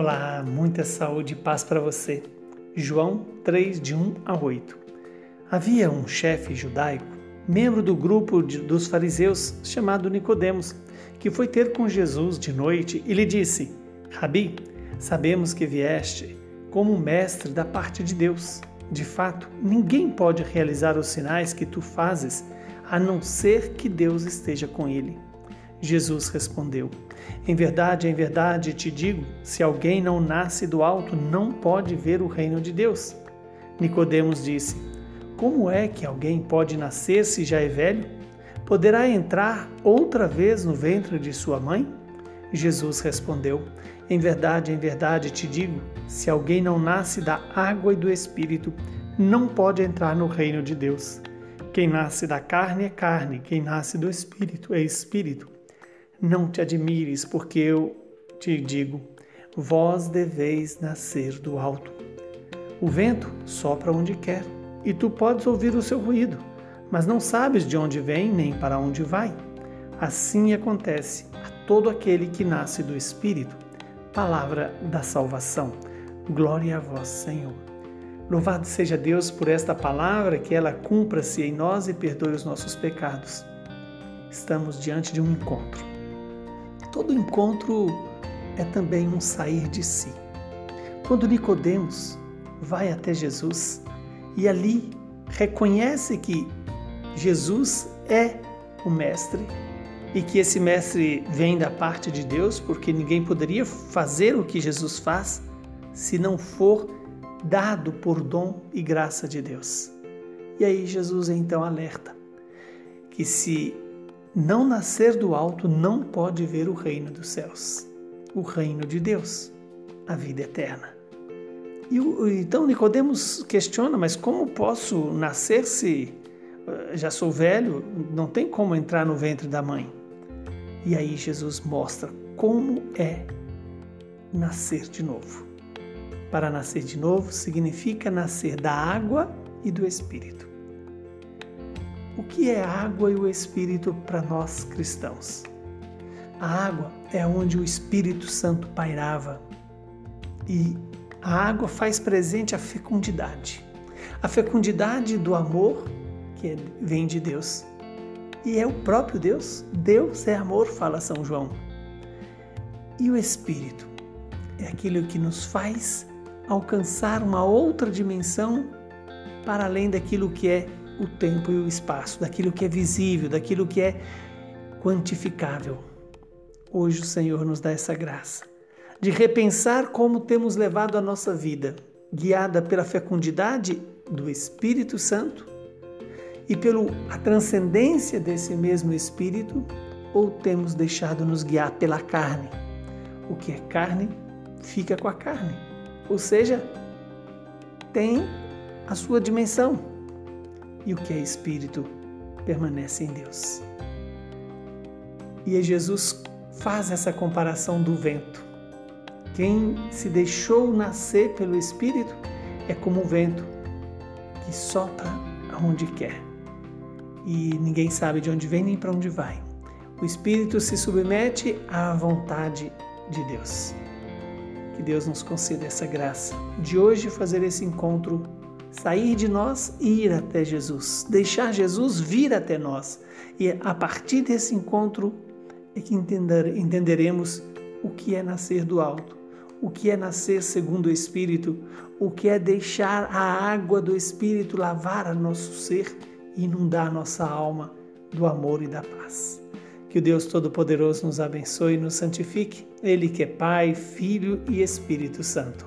Olá, muita saúde e paz para você. João 3, de 1 a 8. Havia um chefe judaico, membro do grupo de, dos fariseus, chamado Nicodemos, que foi ter com Jesus de noite e lhe disse: Rabi, sabemos que vieste como mestre da parte de Deus. De fato, ninguém pode realizar os sinais que tu fazes a não ser que Deus esteja com ele. Jesus respondeu: Em verdade, em verdade te digo, se alguém não nasce do alto, não pode ver o reino de Deus. Nicodemos disse: Como é que alguém pode nascer se já é velho? Poderá entrar outra vez no ventre de sua mãe? Jesus respondeu: Em verdade, em verdade te digo, se alguém não nasce da água e do espírito, não pode entrar no reino de Deus. Quem nasce da carne é carne, quem nasce do espírito é espírito. Não te admires, porque eu te digo: vós deveis nascer do alto. O vento sopra onde quer, e tu podes ouvir o seu ruído, mas não sabes de onde vem nem para onde vai. Assim acontece a todo aquele que nasce do Espírito. Palavra da salvação. Glória a vós, Senhor. Louvado seja Deus por esta palavra, que ela cumpra-se em nós e perdoe os nossos pecados. Estamos diante de um encontro Todo encontro é também um sair de si. Quando Nicodemos vai até Jesus e ali reconhece que Jesus é o mestre e que esse mestre vem da parte de Deus, porque ninguém poderia fazer o que Jesus faz se não for dado por dom e graça de Deus. E aí Jesus então alerta que se não nascer do alto não pode ver o reino dos céus, o reino de Deus, a vida eterna. E então Nicodemos questiona, mas como posso nascer se eh, já sou velho, não tem como entrar no ventre da mãe? E aí Jesus mostra como é nascer de novo. Para nascer de novo significa nascer da água e do espírito. Que é água e o Espírito para nós cristãos? A água é onde o Espírito Santo pairava e a água faz presente a fecundidade. A fecundidade do amor que vem de Deus. E é o próprio Deus. Deus é amor, fala São João. E o Espírito é aquilo que nos faz alcançar uma outra dimensão para além daquilo que é o tempo e o espaço, daquilo que é visível, daquilo que é quantificável. Hoje o Senhor nos dá essa graça de repensar como temos levado a nossa vida, guiada pela fecundidade do Espírito Santo e pela transcendência desse mesmo Espírito, ou temos deixado nos guiar pela carne. O que é carne fica com a carne, ou seja, tem a sua dimensão e o que é espírito permanece em Deus. E Jesus faz essa comparação do vento. Quem se deixou nascer pelo Espírito é como o vento que sopra aonde quer e ninguém sabe de onde vem nem para onde vai. O Espírito se submete à vontade de Deus. Que Deus nos conceda essa graça de hoje fazer esse encontro sair de nós e ir até Jesus, deixar Jesus vir até nós. E a partir desse encontro é que entender, entenderemos o que é nascer do alto, o que é nascer segundo o Espírito, o que é deixar a água do Espírito lavar nosso ser e inundar nossa alma do amor e da paz. Que o Deus Todo-Poderoso nos abençoe e nos santifique, Ele que é Pai, Filho e Espírito Santo.